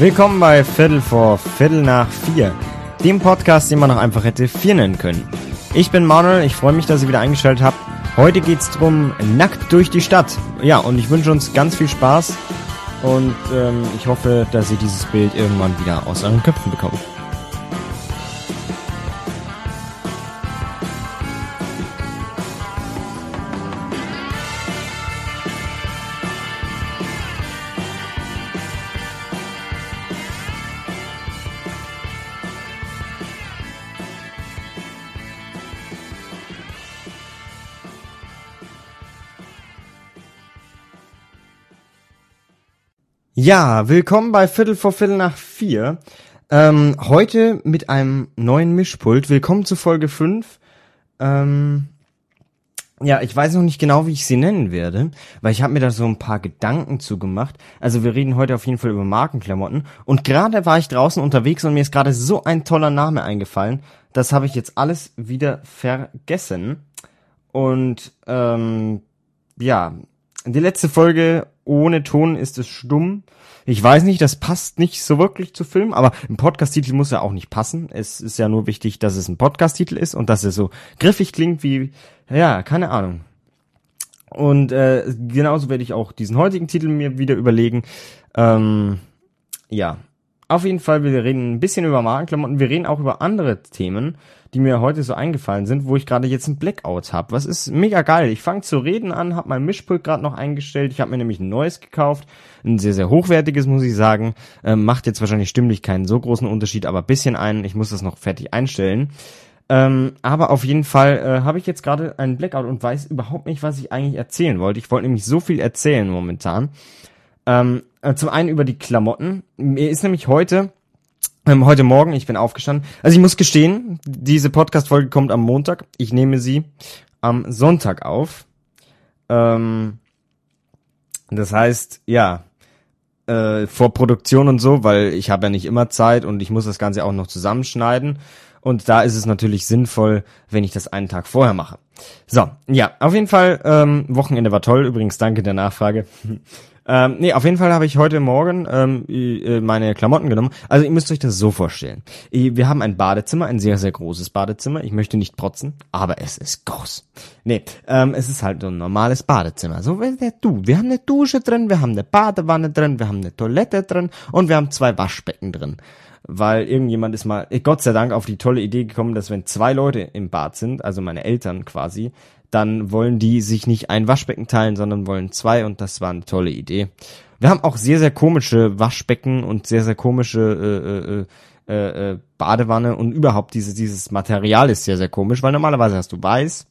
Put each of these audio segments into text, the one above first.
Willkommen bei Viertel vor Viertel nach vier, dem Podcast, den man auch einfach hätte vier nennen können. Ich bin Manuel, ich freue mich, dass ihr wieder eingeschaltet habt. Heute geht's drum nackt durch die Stadt. Ja, und ich wünsche uns ganz viel Spaß und ähm, ich hoffe, dass ihr dieses Bild irgendwann wieder aus euren Köpfen bekommt. Ja, willkommen bei Viertel vor Viertel nach vier. Ähm, heute mit einem neuen Mischpult. Willkommen zu Folge 5. Ähm, ja, ich weiß noch nicht genau, wie ich sie nennen werde, weil ich habe mir da so ein paar Gedanken zugemacht. Also wir reden heute auf jeden Fall über Markenklamotten. Und gerade war ich draußen unterwegs und mir ist gerade so ein toller Name eingefallen. Das habe ich jetzt alles wieder vergessen. Und ähm, ja, die letzte Folge ohne Ton ist es stumm. Ich weiß nicht, das passt nicht so wirklich zu Film, aber ein Podcast-Titel muss ja auch nicht passen. Es ist ja nur wichtig, dass es ein Podcast-Titel ist und dass er so griffig klingt wie, ja, keine Ahnung. Und äh, genauso werde ich auch diesen heutigen Titel mir wieder überlegen. Ähm, ja, auf jeden Fall, wir reden ein bisschen über Markenklamotten, wir reden auch über andere Themen, die mir heute so eingefallen sind, wo ich gerade jetzt ein Blackout habe. Was ist mega geil. Ich fange zu reden an, habe mein Mischpult gerade noch eingestellt. Ich habe mir nämlich ein neues gekauft, ein sehr, sehr hochwertiges, muss ich sagen. Ähm, macht jetzt wahrscheinlich stimmlich keinen so großen Unterschied, aber bisschen einen. Ich muss das noch fertig einstellen. Ähm, aber auf jeden Fall äh, habe ich jetzt gerade einen Blackout und weiß überhaupt nicht, was ich eigentlich erzählen wollte. Ich wollte nämlich so viel erzählen momentan. Ähm, äh, zum einen über die Klamotten. Mir ist nämlich heute, ähm, heute Morgen, ich bin aufgestanden. Also ich muss gestehen, diese Podcast-Folge kommt am Montag. Ich nehme sie am Sonntag auf. Ähm, das heißt, ja, äh, vor Produktion und so, weil ich habe ja nicht immer Zeit und ich muss das Ganze auch noch zusammenschneiden. Und da ist es natürlich sinnvoll, wenn ich das einen Tag vorher mache. So, ja, auf jeden Fall, ähm, Wochenende war toll. Übrigens, danke der Nachfrage. Ähm, nee, auf jeden Fall habe ich heute Morgen ähm, äh, meine Klamotten genommen. Also ihr müsst euch das so vorstellen. Wir haben ein Badezimmer, ein sehr, sehr großes Badezimmer. Ich möchte nicht protzen, aber es ist groß. Nee, ähm, es ist halt so ein normales Badezimmer. So wie der Du. Wir haben eine Dusche drin, wir haben eine Badewanne drin, wir haben eine Toilette drin und wir haben zwei Waschbecken drin weil irgendjemand ist mal, Gott sei Dank, auf die tolle Idee gekommen, dass wenn zwei Leute im Bad sind, also meine Eltern quasi, dann wollen die sich nicht ein Waschbecken teilen, sondern wollen zwei und das war eine tolle Idee. Wir haben auch sehr, sehr komische Waschbecken und sehr, sehr komische äh, äh, äh, äh, Badewanne und überhaupt dieses, dieses Material ist sehr, sehr komisch, weil normalerweise hast du weiß.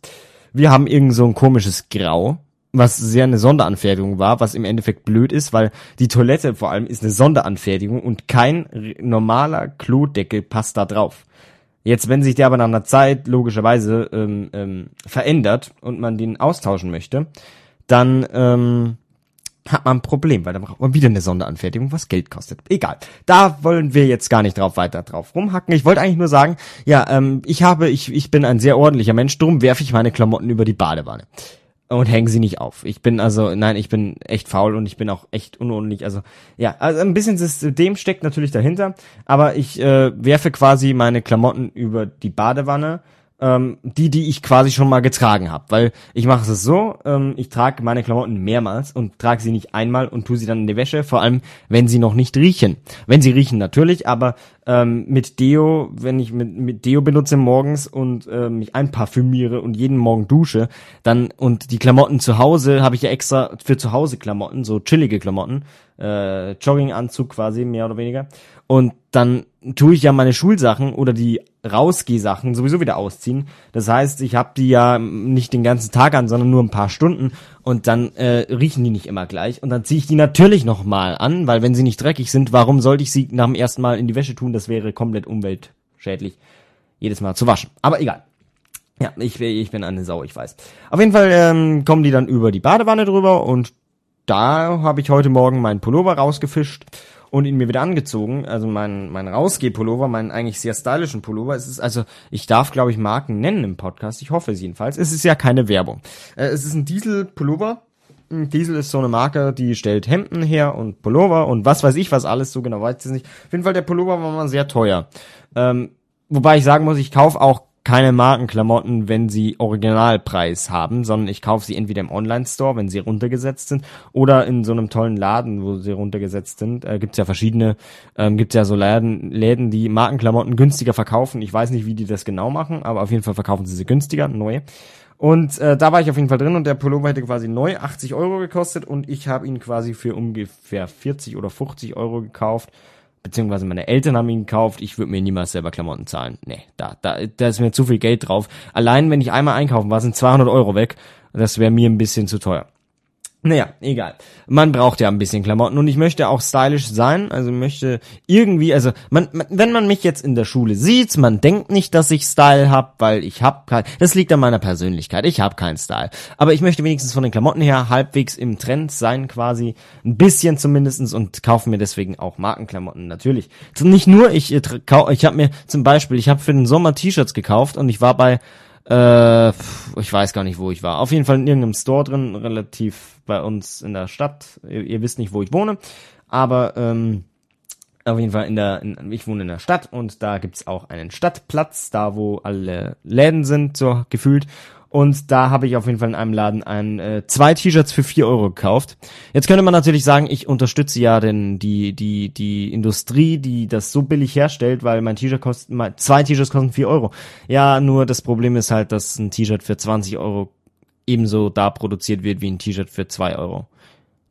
Wir haben irgend so ein komisches Grau, was sehr eine Sonderanfertigung war, was im Endeffekt blöd ist, weil die Toilette vor allem ist eine Sonderanfertigung und kein normaler Klodeckel passt da drauf. Jetzt, wenn sich der aber nach einer Zeit logischerweise ähm, ähm, verändert und man den austauschen möchte, dann ähm, hat man ein Problem, weil dann braucht man wieder eine Sonderanfertigung, was Geld kostet. Egal. Da wollen wir jetzt gar nicht drauf weiter drauf rumhacken. Ich wollte eigentlich nur sagen, ja, ähm, ich habe, ich, ich bin ein sehr ordentlicher Mensch, drum werfe ich meine Klamotten über die Badewanne und hängen sie nicht auf. Ich bin also, nein, ich bin echt faul und ich bin auch echt unordentlich. Also ja, also ein bisschen System steckt natürlich dahinter, aber ich äh, werfe quasi meine Klamotten über die Badewanne ähm, die, die ich quasi schon mal getragen habe. Weil ich mache es so, ähm, ich trage meine Klamotten mehrmals und trage sie nicht einmal und tue sie dann in die Wäsche, vor allem wenn sie noch nicht riechen. Wenn sie riechen natürlich, aber ähm, mit Deo, wenn ich mit, mit Deo benutze morgens und äh, mich einparfümiere und jeden Morgen dusche, dann und die Klamotten zu Hause habe ich ja extra für zu Hause Klamotten, so chillige Klamotten, äh, Jogginganzug quasi mehr oder weniger. Und dann tue ich ja meine Schulsachen oder die Rausgehsachen sowieso wieder ausziehen. Das heißt, ich habe die ja nicht den ganzen Tag an, sondern nur ein paar Stunden und dann äh, riechen die nicht immer gleich und dann ziehe ich die natürlich nochmal an, weil wenn sie nicht dreckig sind, warum sollte ich sie nach dem ersten Mal in die Wäsche tun? Das wäre komplett umweltschädlich, jedes Mal zu waschen. Aber egal. Ja, ich, ich bin eine Sau, ich weiß. Auf jeden Fall ähm, kommen die dann über die Badewanne drüber und da habe ich heute Morgen meinen Pullover rausgefischt und ihn mir wieder angezogen. Also mein, mein Rausgeh-Pullover, meinen eigentlich sehr stylischen Pullover. Es ist also, ich darf glaube ich Marken nennen im Podcast. Ich hoffe es jedenfalls. Es ist ja keine Werbung. Äh, es ist ein Diesel-Pullover. Diesel ist so eine Marke, die stellt Hemden her und Pullover und was weiß ich was alles, so genau weiß ich nicht. Auf jeden Fall, der Pullover war mal sehr teuer. Ähm, wobei ich sagen muss, ich kaufe auch keine Markenklamotten, wenn sie Originalpreis haben, sondern ich kaufe sie entweder im Online-Store, wenn sie runtergesetzt sind, oder in so einem tollen Laden, wo sie runtergesetzt sind. Äh, gibt's ja verschiedene, ähm, gibt's ja so Läden, Läden, die Markenklamotten günstiger verkaufen. Ich weiß nicht, wie die das genau machen, aber auf jeden Fall verkaufen sie sie günstiger, neu. Und äh, da war ich auf jeden Fall drin und der Pullover hätte quasi neu 80 Euro gekostet und ich habe ihn quasi für ungefähr 40 oder 50 Euro gekauft beziehungsweise meine Eltern haben ihn gekauft, ich würde mir niemals selber Klamotten zahlen. Nee, da, da, da ist mir zu viel Geld drauf. Allein wenn ich einmal einkaufen war, sind 200 Euro weg. Das wäre mir ein bisschen zu teuer. Naja, egal. Man braucht ja ein bisschen Klamotten und ich möchte auch stylisch sein, also möchte irgendwie, also man, wenn man mich jetzt in der Schule sieht, man denkt nicht, dass ich Style hab, weil ich hab kein, das liegt an meiner Persönlichkeit, ich hab keinen Style. Aber ich möchte wenigstens von den Klamotten her halbwegs im Trend sein quasi, ein bisschen zumindestens und kaufe mir deswegen auch Markenklamotten, natürlich. Nicht nur, ich, ich habe mir zum Beispiel, ich habe für den Sommer T-Shirts gekauft und ich war bei äh, ich weiß gar nicht, wo ich war. Auf jeden Fall in irgendeinem Store drin, relativ bei uns in der Stadt. Ihr, ihr wisst nicht, wo ich wohne, aber ähm, auf jeden Fall in der, in, ich wohne in der Stadt und da gibt's auch einen Stadtplatz, da wo alle Läden sind, so gefühlt. Und da habe ich auf jeden Fall in einem Laden ein, äh, zwei T-Shirts für vier Euro gekauft. Jetzt könnte man natürlich sagen, ich unterstütze ja denn die, die, die Industrie, die das so billig herstellt, weil mein T-Shirt kostet, mein, zwei T-Shirts kosten vier Euro. Ja, nur das Problem ist halt, dass ein T-Shirt für 20 Euro ebenso da produziert wird wie ein T-Shirt für zwei Euro.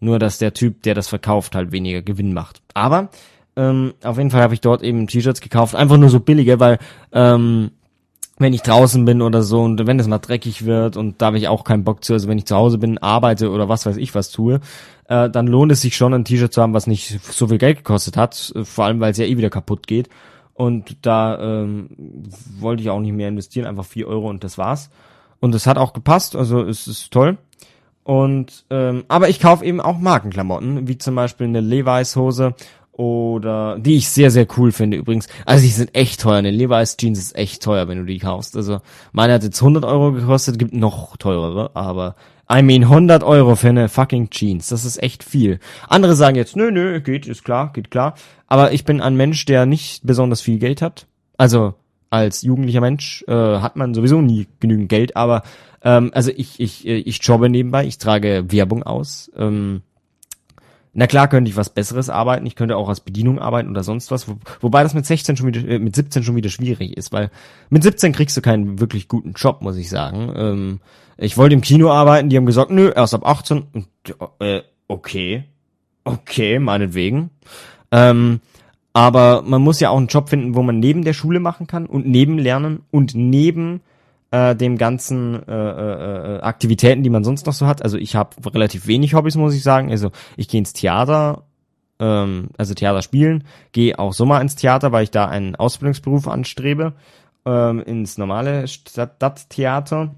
Nur, dass der Typ, der das verkauft, halt weniger Gewinn macht. Aber ähm, auf jeden Fall habe ich dort eben T-Shirts gekauft, einfach nur so billige, weil ähm, wenn ich draußen bin oder so und wenn es mal dreckig wird und da habe ich auch keinen Bock zu, also wenn ich zu Hause bin, arbeite oder was weiß ich was tue, äh, dann lohnt es sich schon ein T-Shirt zu haben, was nicht so viel Geld gekostet hat, vor allem weil es ja eh wieder kaputt geht. Und da ähm, wollte ich auch nicht mehr investieren, einfach vier Euro und das war's. Und es hat auch gepasst, also es ist toll. Und ähm, aber ich kaufe eben auch Markenklamotten, wie zum Beispiel eine Levi's Hose oder die ich sehr, sehr cool finde übrigens. Also die sind echt teuer. Eine Levi's Jeans ist echt teuer, wenn du die kaufst. Also meine hat jetzt 100 Euro gekostet, gibt noch teurere, aber I mean 100 Euro für eine fucking Jeans. Das ist echt viel. Andere sagen jetzt, nö, nö, geht, ist klar, geht klar. Aber ich bin ein Mensch, der nicht besonders viel Geld hat. Also als jugendlicher Mensch äh, hat man sowieso nie genügend Geld, aber ähm, also ich, ich, ich jobbe nebenbei, ich trage Werbung aus. Ähm, na klar könnte ich was Besseres arbeiten, ich könnte auch als Bedienung arbeiten oder sonst was, wo, wobei das mit 16 schon wieder, äh, mit 17 schon wieder schwierig ist, weil mit 17 kriegst du keinen wirklich guten Job, muss ich sagen. Ähm, ich wollte im Kino arbeiten, die haben gesagt, nö, erst ab 18 und äh, okay, okay, meinetwegen. Ähm, aber man muss ja auch einen Job finden, wo man neben der Schule machen kann und neben Lernen und neben äh, dem ganzen äh, äh, äh, Aktivitäten, die man sonst noch so hat. Also ich habe relativ wenig Hobbys, muss ich sagen. Also ich gehe ins Theater, ähm, also Theater spielen, gehe auch so mal ins Theater, weil ich da einen Ausbildungsberuf anstrebe, ähm, ins normale Stadttheater.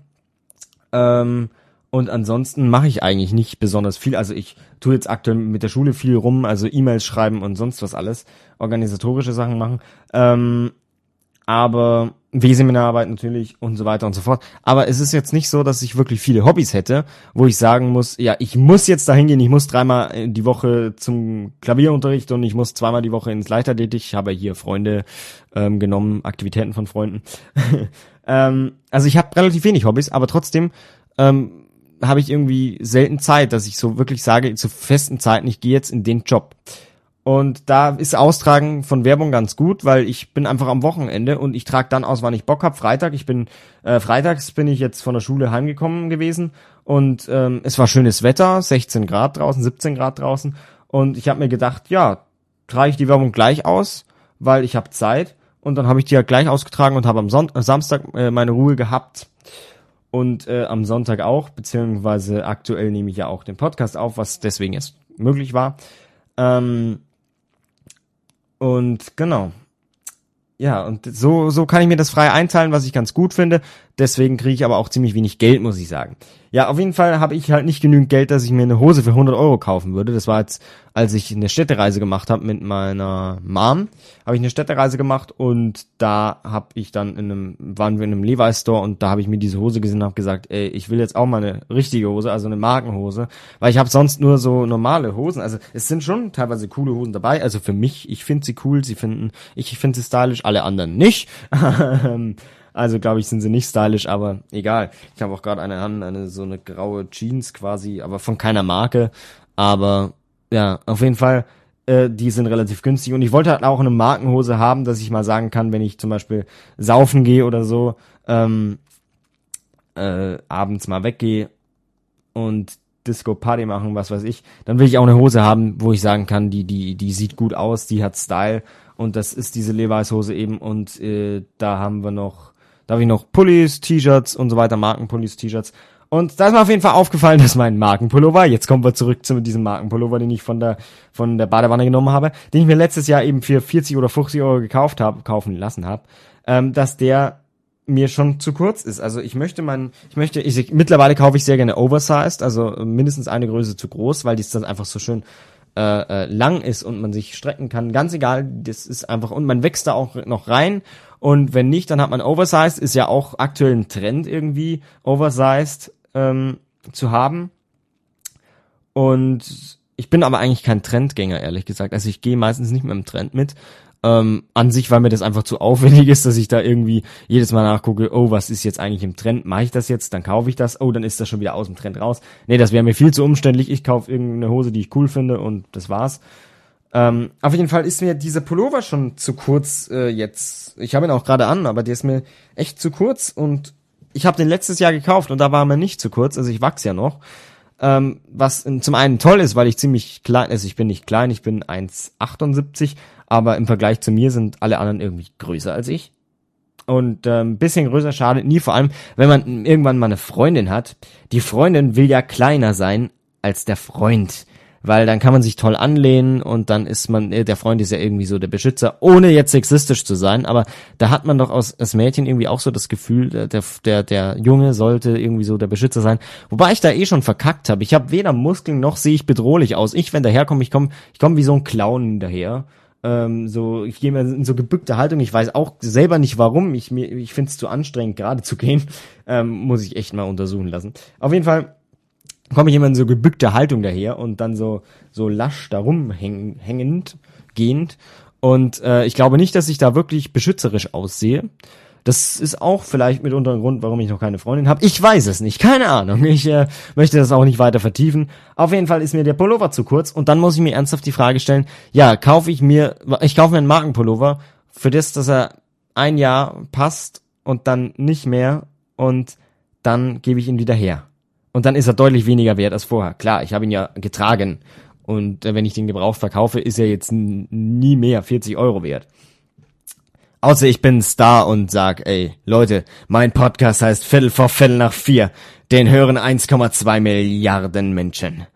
Ähm, und ansonsten mache ich eigentlich nicht besonders viel. Also ich tue jetzt aktuell mit der Schule viel rum, also E-Mails schreiben und sonst was alles, organisatorische Sachen machen. Ähm, aber W-Seminararbeit natürlich und so weiter und so fort. Aber es ist jetzt nicht so, dass ich wirklich viele Hobbys hätte, wo ich sagen muss, ja, ich muss jetzt dahin gehen, ich muss dreimal die Woche zum Klavierunterricht und ich muss zweimal die Woche ins Leichtathletik. Ich habe hier Freunde ähm, genommen, Aktivitäten von Freunden. ähm, also ich habe relativ wenig Hobbys, aber trotzdem ähm, habe ich irgendwie selten Zeit, dass ich so wirklich sage, zu festen Zeiten, ich gehe jetzt in den Job. Und da ist Austragen von Werbung ganz gut, weil ich bin einfach am Wochenende und ich trage dann aus, wann ich Bock hab. Freitag, ich bin äh, freitags bin ich jetzt von der Schule heimgekommen gewesen und ähm, es war schönes Wetter, 16 Grad draußen, 17 Grad draußen und ich habe mir gedacht, ja, trage ich die Werbung gleich aus, weil ich habe Zeit und dann habe ich die halt gleich ausgetragen und habe am Son äh, Samstag äh, meine Ruhe gehabt und äh, am Sonntag auch, beziehungsweise aktuell nehme ich ja auch den Podcast auf, was deswegen jetzt möglich war. Ähm, und genau. Ja, und so, so kann ich mir das frei einteilen, was ich ganz gut finde. Deswegen kriege ich aber auch ziemlich wenig Geld, muss ich sagen. Ja, auf jeden Fall habe ich halt nicht genügend Geld, dass ich mir eine Hose für 100 Euro kaufen würde. Das war jetzt, als ich eine Städtereise gemacht habe mit meiner Mom, habe ich eine Städtereise gemacht und da habe ich dann in einem, waren wir in einem Levi's Store und da habe ich mir diese Hose gesehen und habe gesagt, ey, ich will jetzt auch mal eine richtige Hose, also eine Markenhose, weil ich habe sonst nur so normale Hosen. Also es sind schon teilweise coole Hosen dabei. Also für mich, ich finde sie cool, sie finden, ich, ich finde sie stylisch, alle anderen nicht. Also glaube ich, sind sie nicht stylisch, aber egal. Ich habe auch gerade eine an, eine so eine graue Jeans quasi, aber von keiner Marke. Aber ja, auf jeden Fall, äh, die sind relativ günstig. Und ich wollte halt auch eine Markenhose haben, dass ich mal sagen kann, wenn ich zum Beispiel saufen gehe oder so, ähm, äh, abends mal weggehe und Disco Party machen, was weiß ich, dann will ich auch eine Hose haben, wo ich sagen kann, die die die sieht gut aus, die hat Style und das ist diese Levi's Hose eben und äh, da haben wir noch da habe ich noch Pullis, T-Shirts und so weiter, Markenpullis, T-Shirts. Und da ist mir auf jeden Fall aufgefallen, dass mein Markenpullover, jetzt kommen wir zurück zu diesem Markenpullover, den ich von der, von der Badewanne genommen habe, den ich mir letztes Jahr eben für 40 oder 50 Euro gekauft habe, kaufen lassen habe, ähm, dass der mir schon zu kurz ist. Also ich möchte mein, ich möchte, ich, mittlerweile kaufe ich sehr gerne oversized, also mindestens eine Größe zu groß, weil dies dann einfach so schön äh, äh, lang ist und man sich strecken kann. Ganz egal, das ist einfach, und man wächst da auch noch rein und wenn nicht, dann hat man Oversized, ist ja auch aktuell ein Trend irgendwie, Oversized ähm, zu haben. Und ich bin aber eigentlich kein Trendgänger, ehrlich gesagt. Also ich gehe meistens nicht mit dem Trend mit. Ähm, an sich, weil mir das einfach zu aufwendig ist, dass ich da irgendwie jedes Mal nachgucke, oh, was ist jetzt eigentlich im Trend? Mache ich das jetzt? Dann kaufe ich das. Oh, dann ist das schon wieder aus dem Trend raus. Nee, das wäre mir viel zu umständlich. Ich kaufe irgendeine Hose, die ich cool finde und das war's. Ähm, auf jeden Fall ist mir dieser Pullover schon zu kurz äh, jetzt. Ich habe ihn auch gerade an, aber der ist mir echt zu kurz und ich habe den letztes Jahr gekauft und da war mir nicht zu kurz, also ich wachs ja noch. Ähm, was zum einen toll ist, weil ich ziemlich klein, also ich bin nicht klein, ich bin 1,78, aber im Vergleich zu mir sind alle anderen irgendwie größer als ich. Und ähm, bisschen größer schadet nie, vor allem, wenn man irgendwann mal eine Freundin hat. Die Freundin will ja kleiner sein als der Freund weil dann kann man sich toll anlehnen und dann ist man, äh, der Freund ist ja irgendwie so der Beschützer, ohne jetzt sexistisch zu sein, aber da hat man doch aus, als Mädchen irgendwie auch so das Gefühl, der, der, der Junge sollte irgendwie so der Beschützer sein. Wobei ich da eh schon verkackt habe. Ich habe weder Muskeln noch sehe ich bedrohlich aus. Ich, wenn daherkomme, ich komme ich komm wie so ein Clown daher. Ähm, so, ich gehe mir in so gebückte Haltung. Ich weiß auch selber nicht warum. Ich, mir, ich finde es zu anstrengend, gerade zu gehen. Ähm, muss ich echt mal untersuchen lassen. Auf jeden Fall komme ich immer in so gebückte Haltung daher und dann so so lasch darum häng, hängend gehend und äh, ich glaube nicht, dass ich da wirklich beschützerisch aussehe. Das ist auch vielleicht mitunter ein Grund, warum ich noch keine Freundin habe. Ich weiß es nicht, keine Ahnung. Ich äh, möchte das auch nicht weiter vertiefen. Auf jeden Fall ist mir der Pullover zu kurz und dann muss ich mir ernsthaft die Frage stellen, ja, kaufe ich mir, ich kaufe mir einen Markenpullover für das, dass er ein Jahr passt und dann nicht mehr und dann gebe ich ihn wieder her. Und dann ist er deutlich weniger wert als vorher. Klar, ich habe ihn ja getragen. Und äh, wenn ich den gebraucht verkaufe, ist er jetzt nie mehr 40 Euro wert. Außer ich bin Star und sag, ey, Leute, mein Podcast heißt Viertel vor Viertel nach vier. Den hören 1,2 Milliarden Menschen.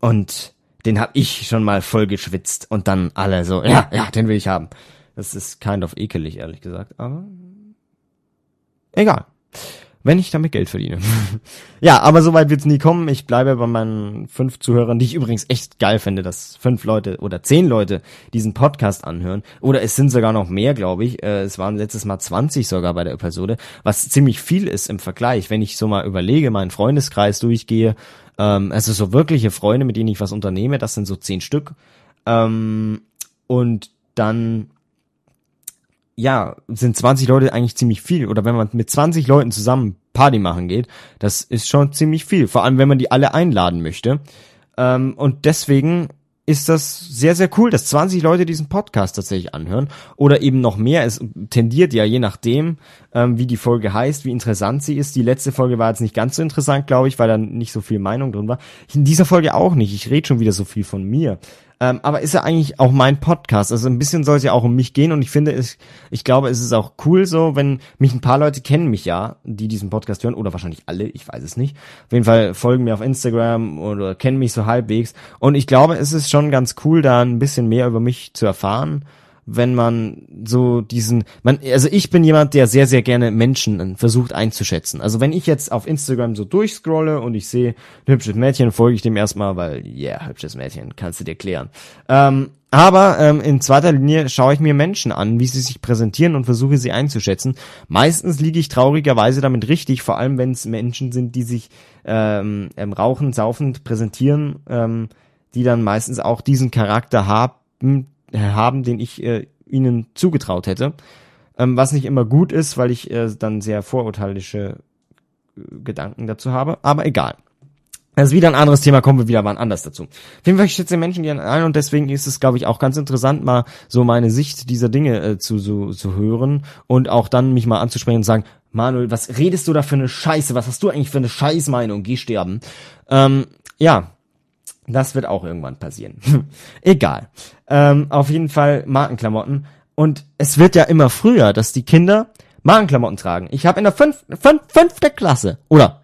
Und den hab ich schon mal voll geschwitzt und dann alle so, ja, ja, den will ich haben. Das ist kind of ekelig, ehrlich gesagt, aber egal wenn ich damit Geld verdiene. ja, aber soweit wird's nie kommen. Ich bleibe bei meinen fünf Zuhörern, die ich übrigens echt geil finde, dass fünf Leute oder zehn Leute diesen Podcast anhören. Oder es sind sogar noch mehr, glaube ich. Äh, es waren letztes Mal 20 sogar bei der Episode, was ziemlich viel ist im Vergleich. Wenn ich so mal überlege, meinen Freundeskreis durchgehe, ähm, also so wirkliche Freunde, mit denen ich was unternehme, das sind so zehn Stück. Ähm, und dann ja, sind 20 Leute eigentlich ziemlich viel. Oder wenn man mit 20 Leuten zusammen Party machen geht, das ist schon ziemlich viel. Vor allem, wenn man die alle einladen möchte. Ähm, und deswegen ist das sehr, sehr cool, dass 20 Leute diesen Podcast tatsächlich anhören. Oder eben noch mehr. Es tendiert ja je nachdem, ähm, wie die Folge heißt, wie interessant sie ist. Die letzte Folge war jetzt nicht ganz so interessant, glaube ich, weil da nicht so viel Meinung drin war. In dieser Folge auch nicht. Ich rede schon wieder so viel von mir. Ähm, aber ist ja eigentlich auch mein Podcast. Also ein bisschen soll es ja auch um mich gehen und ich finde, es, ich glaube, es ist auch cool so, wenn mich ein paar Leute kennen mich ja, die diesen Podcast hören oder wahrscheinlich alle, ich weiß es nicht. Auf jeden Fall folgen mir auf Instagram oder kennen mich so halbwegs und ich glaube, es ist schon ganz cool, da ein bisschen mehr über mich zu erfahren wenn man so diesen, man, also ich bin jemand, der sehr, sehr gerne Menschen versucht einzuschätzen. Also wenn ich jetzt auf Instagram so durchscrolle und ich sehe ein hübsches Mädchen, folge ich dem erstmal, weil, ja, yeah, hübsches Mädchen, kannst du dir klären. Ähm, aber ähm, in zweiter Linie schaue ich mir Menschen an, wie sie sich präsentieren und versuche sie einzuschätzen. Meistens liege ich traurigerweise damit richtig, vor allem wenn es Menschen sind, die sich ähm, ähm, saufend präsentieren, ähm, die dann meistens auch diesen Charakter haben, haben, den ich äh, ihnen zugetraut hätte. Ähm, was nicht immer gut ist, weil ich äh, dann sehr vorurteilische äh, Gedanken dazu habe, aber egal. Das ist wieder ein anderes Thema, kommen wir wieder wann anders dazu. Auf jeden Fall schätze Menschen gerne ein und deswegen ist es, glaube ich, auch ganz interessant, mal so meine Sicht dieser Dinge äh, zu, so, zu hören und auch dann mich mal anzusprechen und sagen, Manuel, was redest du da für eine Scheiße? Was hast du eigentlich für eine Scheißmeinung? Geh sterben. Ähm, ja, das wird auch irgendwann passieren. Egal. Ähm, auf jeden Fall Markenklamotten. Und es wird ja immer früher, dass die Kinder Markenklamotten tragen. Ich habe in der fünf, fünf, fünfte Klasse oder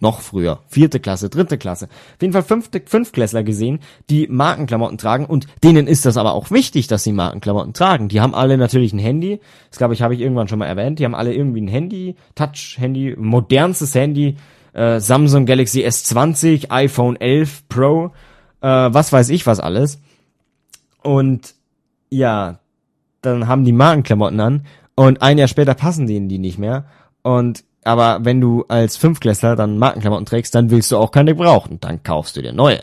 noch früher, vierte Klasse, dritte Klasse, auf jeden Fall fünfte, Fünfklässler gesehen, die Markenklamotten tragen und denen ist das aber auch wichtig, dass sie Markenklamotten tragen. Die haben alle natürlich ein Handy, das glaube ich, habe ich irgendwann schon mal erwähnt, die haben alle irgendwie ein Handy, Touch-Handy, modernstes Handy, äh, Samsung Galaxy S20, iPhone 11 Pro, äh, was weiß ich was alles. Und ja, dann haben die Markenklamotten an und ein Jahr später passen denen die nicht mehr. Und aber wenn du als Fünfklässler dann Markenklamotten trägst, dann willst du auch keine brauchen. Dann kaufst du dir neue.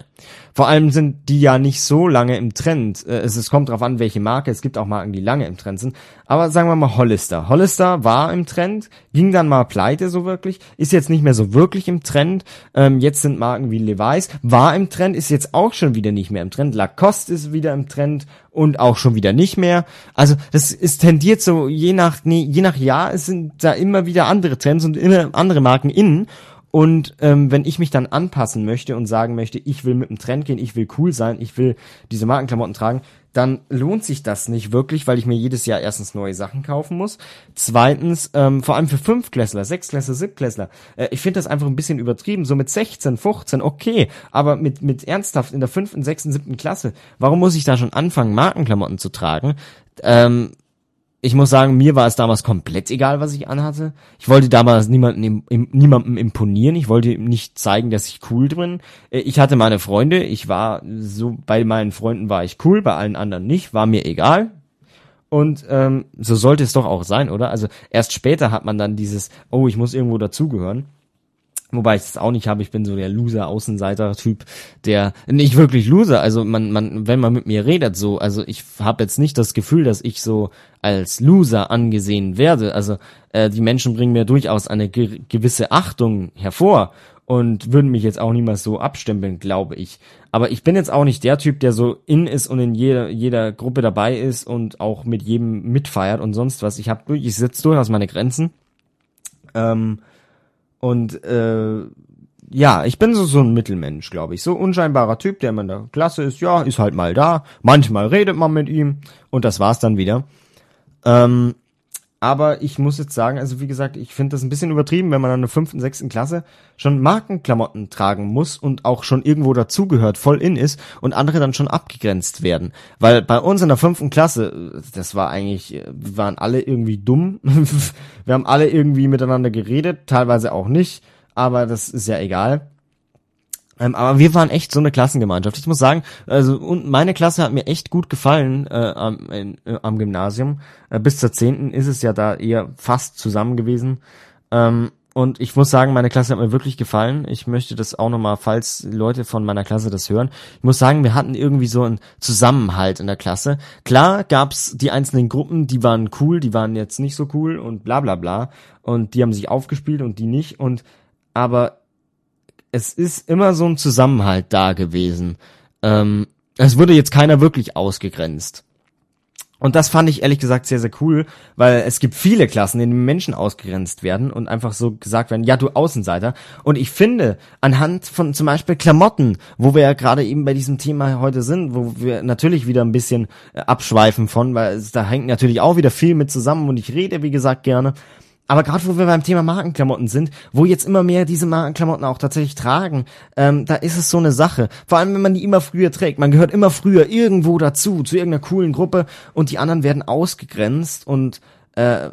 Vor allem sind die ja nicht so lange im Trend. Äh, es, es kommt drauf an, welche Marke. Es gibt auch Marken, die lange im Trend sind. Aber sagen wir mal Hollister. Hollister war im Trend, ging dann mal pleite so wirklich, ist jetzt nicht mehr so wirklich im Trend. Ähm, jetzt sind Marken wie Levi's, war im Trend, ist jetzt auch schon wieder nicht mehr im Trend. Lacoste ist wieder im Trend und auch schon wieder nicht mehr. Also das ist tendiert so je nach nee, je nach Jahr es sind da immer wieder andere Trends und immer andere Marken innen. Und ähm, wenn ich mich dann anpassen möchte und sagen möchte, ich will mit dem Trend gehen, ich will cool sein, ich will diese Markenklamotten tragen, dann lohnt sich das nicht wirklich, weil ich mir jedes Jahr erstens neue Sachen kaufen muss. Zweitens, ähm, vor allem für Fünfklässler, Sechsklässler, Siebtklässler, äh, ich finde das einfach ein bisschen übertrieben. So mit 16, 15, okay, aber mit, mit ernsthaft in der fünften, sechsten, siebten Klasse, warum muss ich da schon anfangen, Markenklamotten zu tragen? Ähm, ich muss sagen, mir war es damals komplett egal, was ich anhatte. Ich wollte damals niemanden, niemandem imponieren. Ich wollte nicht zeigen, dass ich cool drin. Äh, ich hatte meine Freunde. Ich war so, bei meinen Freunden war ich cool, bei allen anderen nicht. War mir egal. Und ähm, so sollte es doch auch sein, oder? Also erst später hat man dann dieses, oh, ich muss irgendwo dazugehören. Wobei ich das auch nicht habe, ich bin so der Loser-Außenseiter-Typ, der nicht wirklich Loser, also man, man, wenn man mit mir redet, so, also ich habe jetzt nicht das Gefühl, dass ich so als Loser angesehen werde. Also äh, die Menschen bringen mir durchaus eine ge gewisse Achtung hervor und würden mich jetzt auch niemals so abstempeln, glaube ich. Aber ich bin jetzt auch nicht der Typ, der so in ist und in jeder, jeder Gruppe dabei ist und auch mit jedem mitfeiert und sonst was. Ich habe ich setze durchaus meine Grenzen. Ähm, und äh, ja, ich bin so, so ein Mittelmensch, glaube ich. So unscheinbarer Typ, der immer in der Klasse ist, ja, ist halt mal da. Manchmal redet man mit ihm und das war's dann wieder. Ähm, aber ich muss jetzt sagen, also wie gesagt, ich finde das ein bisschen übertrieben, wenn man an der fünften, sechsten Klasse schon Markenklamotten tragen muss und auch schon irgendwo dazugehört, voll in ist und andere dann schon abgegrenzt werden. Weil bei uns in der fünften Klasse, das war eigentlich, wir waren alle irgendwie dumm. wir haben alle irgendwie miteinander geredet, teilweise auch nicht, aber das ist ja egal. Ähm, aber wir waren echt so eine Klassengemeinschaft. Ich muss sagen, also und meine Klasse hat mir echt gut gefallen äh, am, in, äh, am Gymnasium. Äh, bis zur zehnten ist es ja da eher fast zusammen gewesen. Ähm, und ich muss sagen, meine Klasse hat mir wirklich gefallen. Ich möchte das auch nochmal, falls Leute von meiner Klasse das hören. Ich muss sagen, wir hatten irgendwie so einen Zusammenhalt in der Klasse. Klar gab's die einzelnen Gruppen, die waren cool, die waren jetzt nicht so cool und bla bla bla. Und die haben sich aufgespielt und die nicht. Und aber es ist immer so ein Zusammenhalt da gewesen. Ähm, es wurde jetzt keiner wirklich ausgegrenzt. Und das fand ich ehrlich gesagt sehr, sehr cool, weil es gibt viele Klassen, in denen Menschen ausgegrenzt werden und einfach so gesagt werden, ja, du Außenseiter. Und ich finde, anhand von zum Beispiel Klamotten, wo wir ja gerade eben bei diesem Thema heute sind, wo wir natürlich wieder ein bisschen äh, abschweifen von, weil es, da hängt natürlich auch wieder viel mit zusammen und ich rede, wie gesagt, gerne. Aber gerade wo wir beim Thema Markenklamotten sind, wo jetzt immer mehr diese Markenklamotten auch tatsächlich tragen, ähm, da ist es so eine Sache. Vor allem, wenn man die immer früher trägt. Man gehört immer früher irgendwo dazu, zu irgendeiner coolen Gruppe und die anderen werden ausgegrenzt und äh,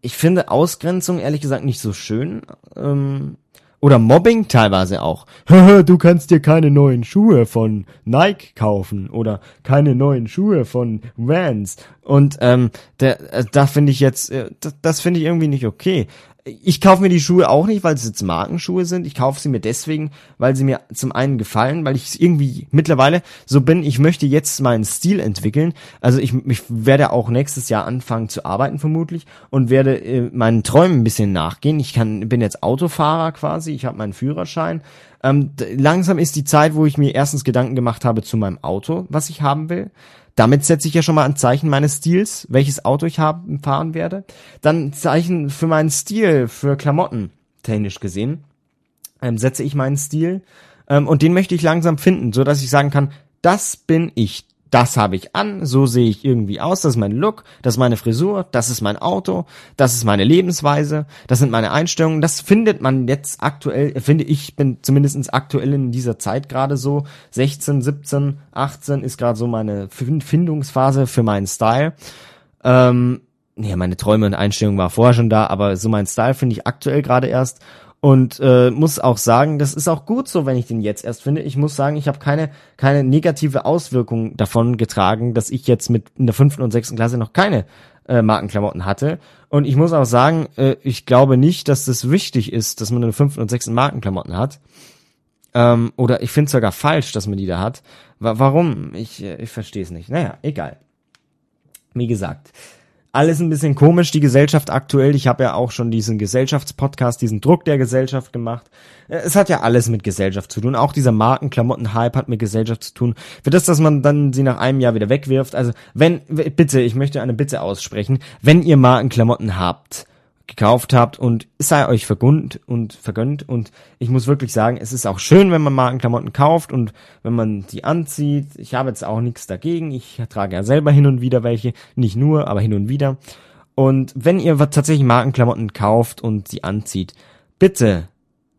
ich finde Ausgrenzung ehrlich gesagt nicht so schön. Ähm, oder Mobbing teilweise auch. du kannst dir keine neuen Schuhe von Nike kaufen oder keine neuen Schuhe von Vans. Und ähm, der, äh, da finde ich jetzt, äh, das, das finde ich irgendwie nicht okay ich kaufe mir die Schuhe auch nicht, weil es jetzt Markenschuhe sind. Ich kaufe sie mir deswegen, weil sie mir zum einen gefallen, weil ich irgendwie mittlerweile so bin, ich möchte jetzt meinen Stil entwickeln. Also ich, ich werde auch nächstes Jahr anfangen zu arbeiten vermutlich und werde äh, meinen Träumen ein bisschen nachgehen. Ich kann, bin jetzt Autofahrer quasi, ich habe meinen Führerschein. Ähm, langsam ist die Zeit, wo ich mir erstens Gedanken gemacht habe zu meinem Auto, was ich haben will. Damit setze ich ja schon mal ein Zeichen meines Stils, welches Auto ich haben, fahren werde. Dann Zeichen für meinen Stil, für Klamotten, technisch gesehen. Ähm, setze ich meinen Stil. Ähm, und den möchte ich langsam finden, so dass ich sagen kann, das bin ich das habe ich an, so sehe ich irgendwie aus, das ist mein Look, das ist meine Frisur, das ist mein Auto, das ist meine Lebensweise, das sind meine Einstellungen, das findet man jetzt aktuell, finde ich, bin zumindestens aktuell in dieser Zeit gerade so, 16, 17, 18 ist gerade so meine Findungsphase für meinen Style. Ähm, ja, meine Träume und Einstellungen war vorher schon da, aber so mein Style finde ich aktuell gerade erst und äh, muss auch sagen, das ist auch gut so, wenn ich den jetzt erst finde. Ich muss sagen, ich habe keine keine negative Auswirkung davon getragen, dass ich jetzt mit in der fünften und sechsten Klasse noch keine äh, Markenklamotten hatte. Und ich muss auch sagen, äh, ich glaube nicht, dass das wichtig ist, dass man in der fünften und sechsten Markenklamotten hat. Ähm, oder ich finde es sogar falsch, dass man die da hat. Warum? Ich, äh, ich verstehe es nicht. Naja, egal. Wie gesagt alles ein bisschen komisch, die Gesellschaft aktuell. Ich habe ja auch schon diesen Gesellschaftspodcast, diesen Druck der Gesellschaft gemacht. Äh, es hat ja alles mit Gesellschaft zu tun. Auch dieser Markenklamotten-Hype hat mit Gesellschaft zu tun. Für das, dass man dann sie nach einem Jahr wieder wegwirft. Also wenn, bitte, ich möchte eine Bitte aussprechen. Wenn ihr Markenklamotten habt, gekauft habt und sei euch vergönnt und vergönnt und ich muss wirklich sagen, es ist auch schön, wenn man Markenklamotten kauft und wenn man die anzieht. Ich habe jetzt auch nichts dagegen. Ich trage ja selber hin und wieder welche, nicht nur, aber hin und wieder. Und wenn ihr tatsächlich Markenklamotten kauft und sie anzieht, bitte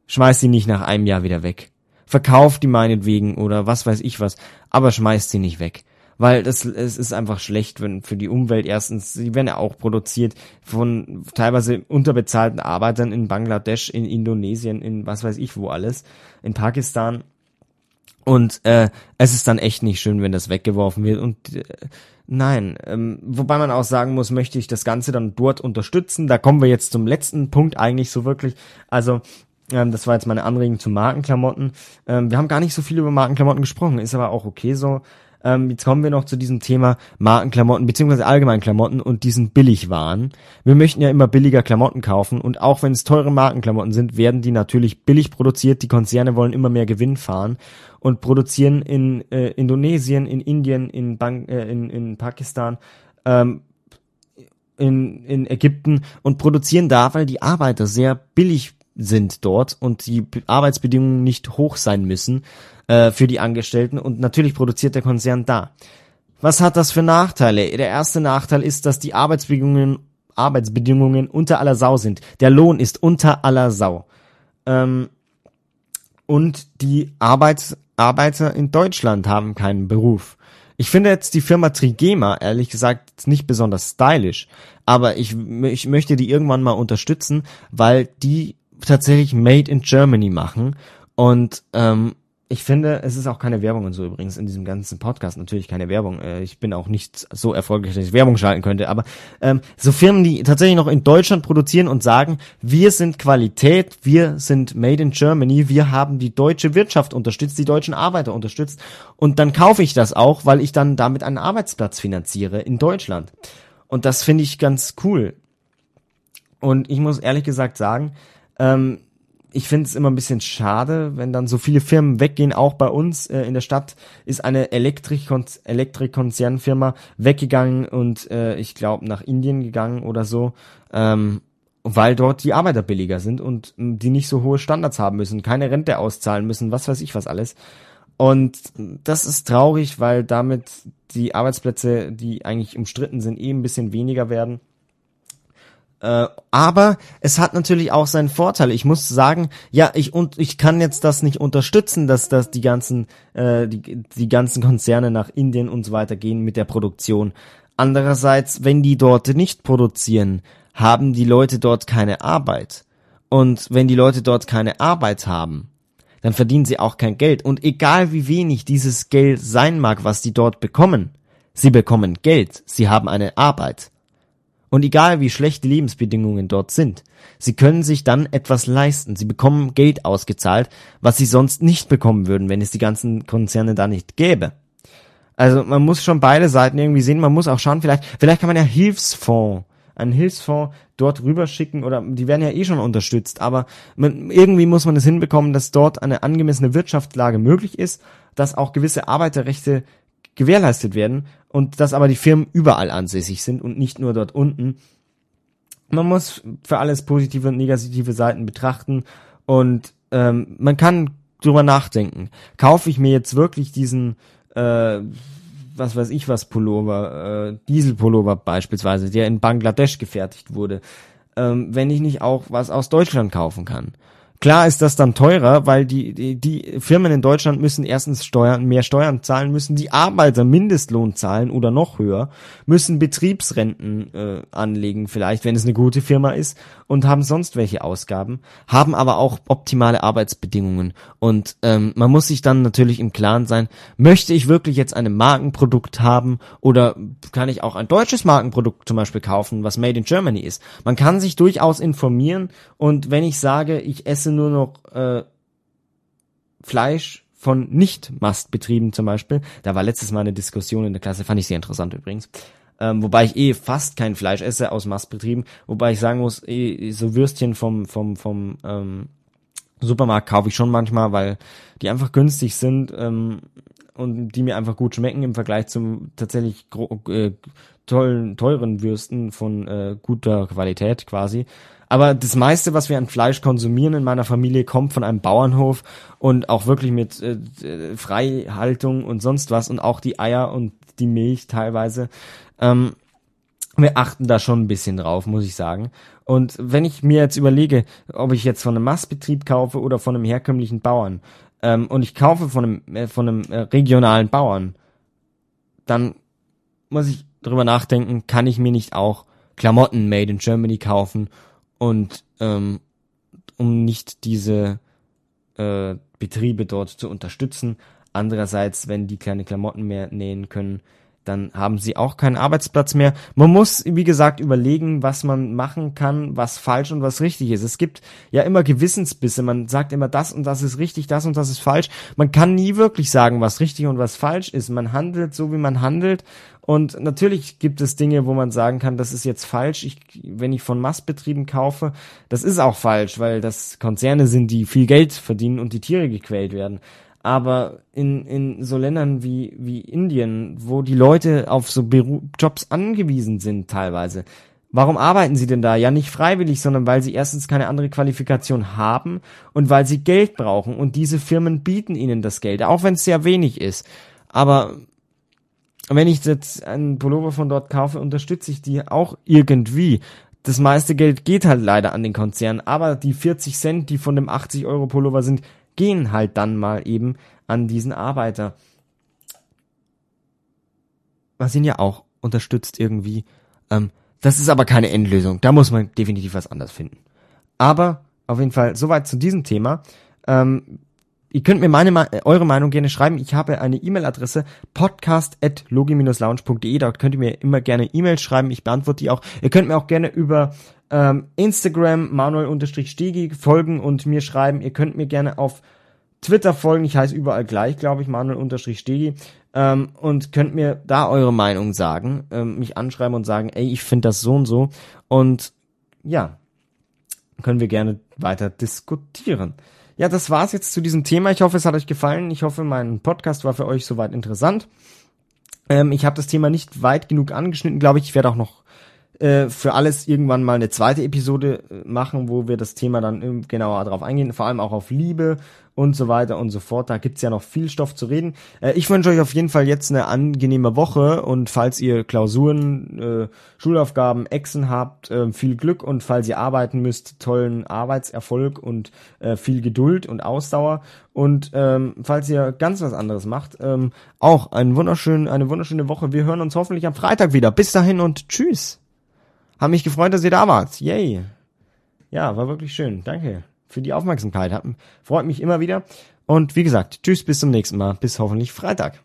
schmeißt sie nicht nach einem Jahr wieder weg. Verkauft die meinetwegen oder was weiß ich was, aber schmeißt sie nicht weg weil das es ist einfach schlecht, wenn für die Umwelt erstens, sie werden ja auch produziert von teilweise unterbezahlten Arbeitern in Bangladesch, in Indonesien, in was weiß ich wo alles, in Pakistan. Und äh, es ist dann echt nicht schön, wenn das weggeworfen wird. Und äh, nein, ähm, wobei man auch sagen muss, möchte ich das Ganze dann dort unterstützen. Da kommen wir jetzt zum letzten Punkt eigentlich so wirklich. Also ähm, das war jetzt meine Anregung zu Markenklamotten. Ähm, wir haben gar nicht so viel über Markenklamotten gesprochen, ist aber auch okay so. Ähm, jetzt kommen wir noch zu diesem Thema Markenklamotten beziehungsweise allgemein Klamotten und diesen Billigwaren. Wir möchten ja immer billiger Klamotten kaufen und auch wenn es teure Markenklamotten sind, werden die natürlich billig produziert. Die Konzerne wollen immer mehr Gewinn fahren und produzieren in äh, Indonesien, in Indien, in, Bang, äh, in, in Pakistan, ähm, in, in Ägypten und produzieren da, weil die Arbeiter sehr billig sind dort und die Arbeitsbedingungen nicht hoch sein müssen äh, für die Angestellten und natürlich produziert der Konzern da. Was hat das für Nachteile? Der erste Nachteil ist, dass die Arbeitsbedingungen, Arbeitsbedingungen unter aller Sau sind. Der Lohn ist unter aller Sau. Ähm, und die Arbeits Arbeiter in Deutschland haben keinen Beruf. Ich finde jetzt die Firma Trigema, ehrlich gesagt, nicht besonders stylisch, aber ich, ich möchte die irgendwann mal unterstützen, weil die tatsächlich Made in Germany machen und ähm, ich finde, es ist auch keine Werbung und so übrigens in diesem ganzen Podcast natürlich keine Werbung. Äh, ich bin auch nicht so erfolgreich, dass ich Werbung schalten könnte, aber ähm, so Firmen, die tatsächlich noch in Deutschland produzieren und sagen, wir sind Qualität, wir sind Made in Germany, wir haben die deutsche Wirtschaft unterstützt, die deutschen Arbeiter unterstützt und dann kaufe ich das auch, weil ich dann damit einen Arbeitsplatz finanziere in Deutschland. Und das finde ich ganz cool. Und ich muss ehrlich gesagt sagen, ähm, ich finde es immer ein bisschen schade, wenn dann so viele Firmen weggehen. Auch bei uns äh, in der Stadt ist eine Elektrik-Konzernfirma weggegangen und äh, ich glaube nach Indien gegangen oder so, ähm, weil dort die Arbeiter billiger sind und die nicht so hohe Standards haben müssen, keine Rente auszahlen müssen, was weiß ich was alles. Und das ist traurig, weil damit die Arbeitsplätze, die eigentlich umstritten sind, eh ein bisschen weniger werden. Äh, aber es hat natürlich auch seinen Vorteil. Ich muss sagen, ja, ich und ich kann jetzt das nicht unterstützen, dass dass die ganzen äh, die, die ganzen Konzerne nach Indien und so weiter gehen mit der Produktion. Andererseits, wenn die dort nicht produzieren, haben die Leute dort keine Arbeit. Und wenn die Leute dort keine Arbeit haben, dann verdienen sie auch kein Geld. Und egal wie wenig dieses Geld sein mag, was die dort bekommen, sie bekommen Geld, sie haben eine Arbeit. Und egal wie schlecht die Lebensbedingungen dort sind, sie können sich dann etwas leisten. Sie bekommen Geld ausgezahlt, was sie sonst nicht bekommen würden, wenn es die ganzen Konzerne da nicht gäbe. Also man muss schon beide Seiten irgendwie sehen. Man muss auch schauen, vielleicht, vielleicht kann man ja Hilfsfonds, einen Hilfsfonds dort rüberschicken oder die werden ja eh schon unterstützt. Aber man, irgendwie muss man es hinbekommen, dass dort eine angemessene Wirtschaftslage möglich ist, dass auch gewisse Arbeiterrechte gewährleistet werden und dass aber die Firmen überall ansässig sind und nicht nur dort unten. Man muss für alles positive und negative Seiten betrachten und ähm, man kann drüber nachdenken. Kaufe ich mir jetzt wirklich diesen äh, was weiß ich was Pullover, äh, Dieselpullover beispielsweise, der in Bangladesch gefertigt wurde, ähm, wenn ich nicht auch was aus Deutschland kaufen kann. Klar ist das dann teurer, weil die, die, die Firmen in Deutschland müssen erstens Steuern, mehr Steuern zahlen, müssen die Arbeiter Mindestlohn zahlen oder noch höher, müssen Betriebsrenten äh, anlegen, vielleicht, wenn es eine gute Firma ist, und haben sonst welche Ausgaben, haben aber auch optimale Arbeitsbedingungen. Und ähm, man muss sich dann natürlich im Klaren sein, möchte ich wirklich jetzt ein Markenprodukt haben oder kann ich auch ein deutsches Markenprodukt zum Beispiel kaufen, was Made in Germany ist. Man kann sich durchaus informieren und wenn ich sage, ich esse nur noch äh, Fleisch von Nicht-Mastbetrieben zum Beispiel, da war letztes Mal eine Diskussion in der Klasse, fand ich sehr interessant übrigens, ähm, wobei ich eh fast kein Fleisch esse aus Mastbetrieben, wobei ich sagen muss, eh, so Würstchen vom, vom, vom ähm, Supermarkt kaufe ich schon manchmal, weil die einfach günstig sind ähm, und die mir einfach gut schmecken im Vergleich zum tatsächlich äh, tollen, teuren Würsten von äh, guter Qualität quasi. Aber das meiste, was wir an Fleisch konsumieren in meiner Familie, kommt von einem Bauernhof und auch wirklich mit äh, Freihaltung und sonst was und auch die Eier und die Milch teilweise. Ähm, wir achten da schon ein bisschen drauf, muss ich sagen. Und wenn ich mir jetzt überlege, ob ich jetzt von einem Mastbetrieb kaufe oder von einem herkömmlichen Bauern, ähm, und ich kaufe von einem, äh, von einem äh, regionalen Bauern, dann muss ich drüber nachdenken, kann ich mir nicht auch Klamotten made in Germany kaufen und ähm, um nicht diese äh, Betriebe dort zu unterstützen. Andererseits, wenn die kleine Klamotten mehr nähen können, dann haben sie auch keinen Arbeitsplatz mehr. Man muss, wie gesagt, überlegen, was man machen kann, was falsch und was richtig ist. Es gibt ja immer Gewissensbisse. Man sagt immer, das und das ist richtig, das und das ist falsch. Man kann nie wirklich sagen, was richtig und was falsch ist. Man handelt so, wie man handelt. Und natürlich gibt es Dinge, wo man sagen kann, das ist jetzt falsch. Ich, wenn ich von Mastbetrieben kaufe, das ist auch falsch, weil das Konzerne sind, die viel Geld verdienen und die Tiere gequält werden. Aber in, in so Ländern wie, wie Indien, wo die Leute auf so Beru Jobs angewiesen sind teilweise, warum arbeiten sie denn da? Ja, nicht freiwillig, sondern weil sie erstens keine andere Qualifikation haben und weil sie Geld brauchen. Und diese Firmen bieten ihnen das Geld, auch wenn es sehr wenig ist. Aber wenn ich jetzt einen Pullover von dort kaufe, unterstütze ich die auch irgendwie. Das meiste Geld geht halt leider an den Konzern, aber die 40 Cent, die von dem 80 Euro Pullover sind, gehen halt dann mal eben an diesen Arbeiter. Was ihn ja auch unterstützt irgendwie. Ähm, das ist aber keine Endlösung. Da muss man definitiv was anderes finden. Aber auf jeden Fall soweit zu diesem Thema. Ähm, ihr könnt mir meine, eure Meinung gerne schreiben. Ich habe eine E-Mail-Adresse podcast.logi-lounge.de. Dort könnt ihr mir immer gerne E-Mails schreiben. Ich beantworte die auch. Ihr könnt mir auch gerne über ähm, Instagram manuel-stegi folgen und mir schreiben. Ihr könnt mir gerne auf Twitter folgen. Ich heiße überall gleich, glaube ich, manuel-stegi. Ähm, und könnt mir da eure Meinung sagen, ähm, mich anschreiben und sagen, ey, ich finde das so und so. Und ja, können wir gerne weiter diskutieren. Ja, das war's jetzt zu diesem Thema. Ich hoffe, es hat euch gefallen. Ich hoffe, mein Podcast war für euch soweit interessant. Ähm, ich habe das Thema nicht weit genug angeschnitten, glaube ich. Ich werde auch noch äh, für alles irgendwann mal eine zweite Episode äh, machen, wo wir das Thema dann genauer darauf eingehen, vor allem auch auf Liebe und so weiter und so fort. Da gibt's ja noch viel Stoff zu reden. Äh, ich wünsche euch auf jeden Fall jetzt eine angenehme Woche und falls ihr Klausuren, äh, Schulaufgaben, Exen habt, äh, viel Glück und falls ihr arbeiten müsst, tollen Arbeitserfolg und äh, viel Geduld und Ausdauer. Und ähm, falls ihr ganz was anderes macht, ähm, auch ein wunderschön, eine wunderschöne Woche. Wir hören uns hoffentlich am Freitag wieder. Bis dahin und tschüss. Hab mich gefreut, dass ihr da wart. Yay. Ja, war wirklich schön. Danke für die Aufmerksamkeit. Hat, freut mich immer wieder. Und wie gesagt, tschüss, bis zum nächsten Mal. Bis hoffentlich Freitag.